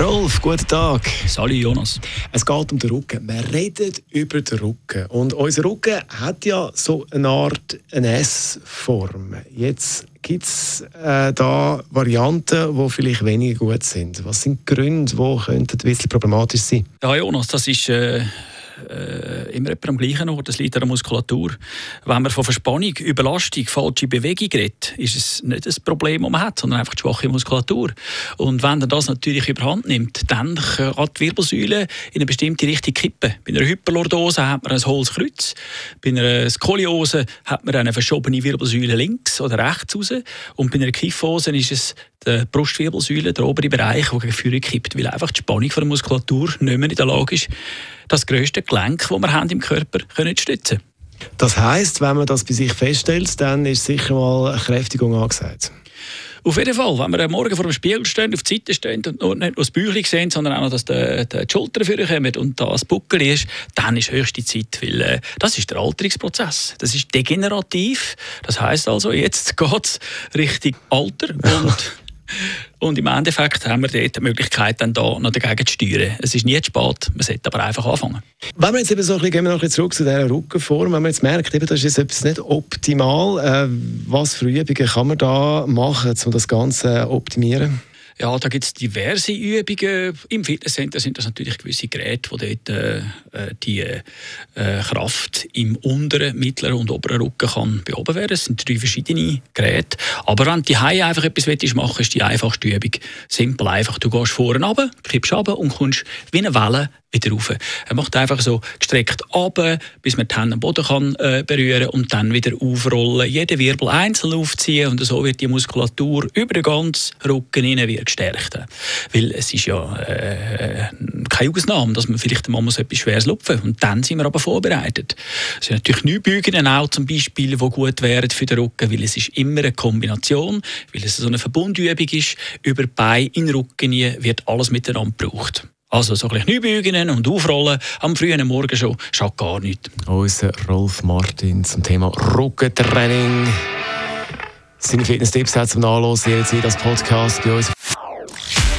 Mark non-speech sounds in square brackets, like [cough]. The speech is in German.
Rolf, guten Tag. Salut Jonas. Es geht um den Rücken. Wir reden über den Rücken. Und unser Rücken hat ja so eine Art eine S-Form. Jetzt gibt es äh, da Varianten, die vielleicht weniger gut sind. Was sind die Gründe, die könnten ein bisschen problematisch sein? Ja, Jonas, das ist... Äh äh, immer am gleichen Ort. Das liegt an der Muskulatur. Wenn man von Verspannung, Überlastung, falsche Bewegung redet, ist es nicht das Problem, das man hat, sondern einfach die schwache Muskulatur. Und wenn er das natürlich überhand nimmt, dann kann die Wirbelsäule in eine bestimmte Richtung kippen. Bei einer Hyperlordose hat man ein hohles Kreuz. Bei einer Skoliose hat man eine verschobene Wirbelsäule links oder rechts raus. Und bei einer Kyphose ist es die Brustwirbelsäule, der obere Bereich, der gegen Führung kippt, weil einfach die Spannung von der Muskulatur nicht mehr in der Lage ist, das grösste Gelenk, das wir haben im Körper können stützen Das heisst, wenn man das bei sich feststellt, dann ist sicher mal eine Kräftigung angesagt. Auf jeden Fall, wenn wir am Morgen vor dem Spiegel stehen, auf die Seite stehen und nicht nur das Bäuchchen sehen, sondern auch noch, dass die, die Schultern vorkommen und das Buckel ist, dann ist höchste Zeit, weil äh, das ist der Alterungsprozess. Das ist degenerativ. Das heißt also, jetzt geht es Richtung Alter und [laughs] Und im Endeffekt haben wir dort die Möglichkeit, dann da noch dagegen zu steuern. Es ist nie zu spät, man sollte aber einfach anfangen. Wenn wir jetzt eben so ein bisschen, gehen wir noch ein bisschen zurück zu dieser Rückenform, wenn man jetzt merkt, eben, das ist jetzt etwas nicht optimal, äh, was für Übungen kann man da machen, um das Ganze zu optimieren? Ja, da gibt es diverse Übungen. Im Fitnesscenter sind das natürlich gewisse Geräte, die dort äh, äh, die äh, Kraft im unteren, mittleren und oberen Rücken kann beoben werden. Es sind drei verschiedene Geräte. Aber wenn du Haie einfach etwas machen willst, ist die einfachste Übung simpel einfach. Du gehst vorne runter, kippst runter und kommst wie eine Welle wieder rauf. Er macht einfach so gestreckt runter, bis man die Hände am Boden kann, äh, berühren und dann wieder aufrollen. Jeden Wirbel einzeln aufziehen und so wird die Muskulatur über den ganzen Rücken hinein gestärkt. Weil es ist ja äh, keine Ausnahme, dass man vielleicht mal so etwas Schweres lupfen und dann sind wir aber vorbereitet. Es sind natürlich Neubügungen auch zum Beispiel, die gut wären für den Rücken, weil es ist immer eine Kombination, weil es so eine Verbundübung ist, über die Beine in den Rücken wird alles miteinander gebraucht. Also so ein bisschen und Aufrollen am frühen Morgen schon schadet gar nichts. Unser Rolf Martin zum Thema Rückentraining. Seine Fitness-Tipps hat zum Nachlesen jederzeit als Podcast bei uns.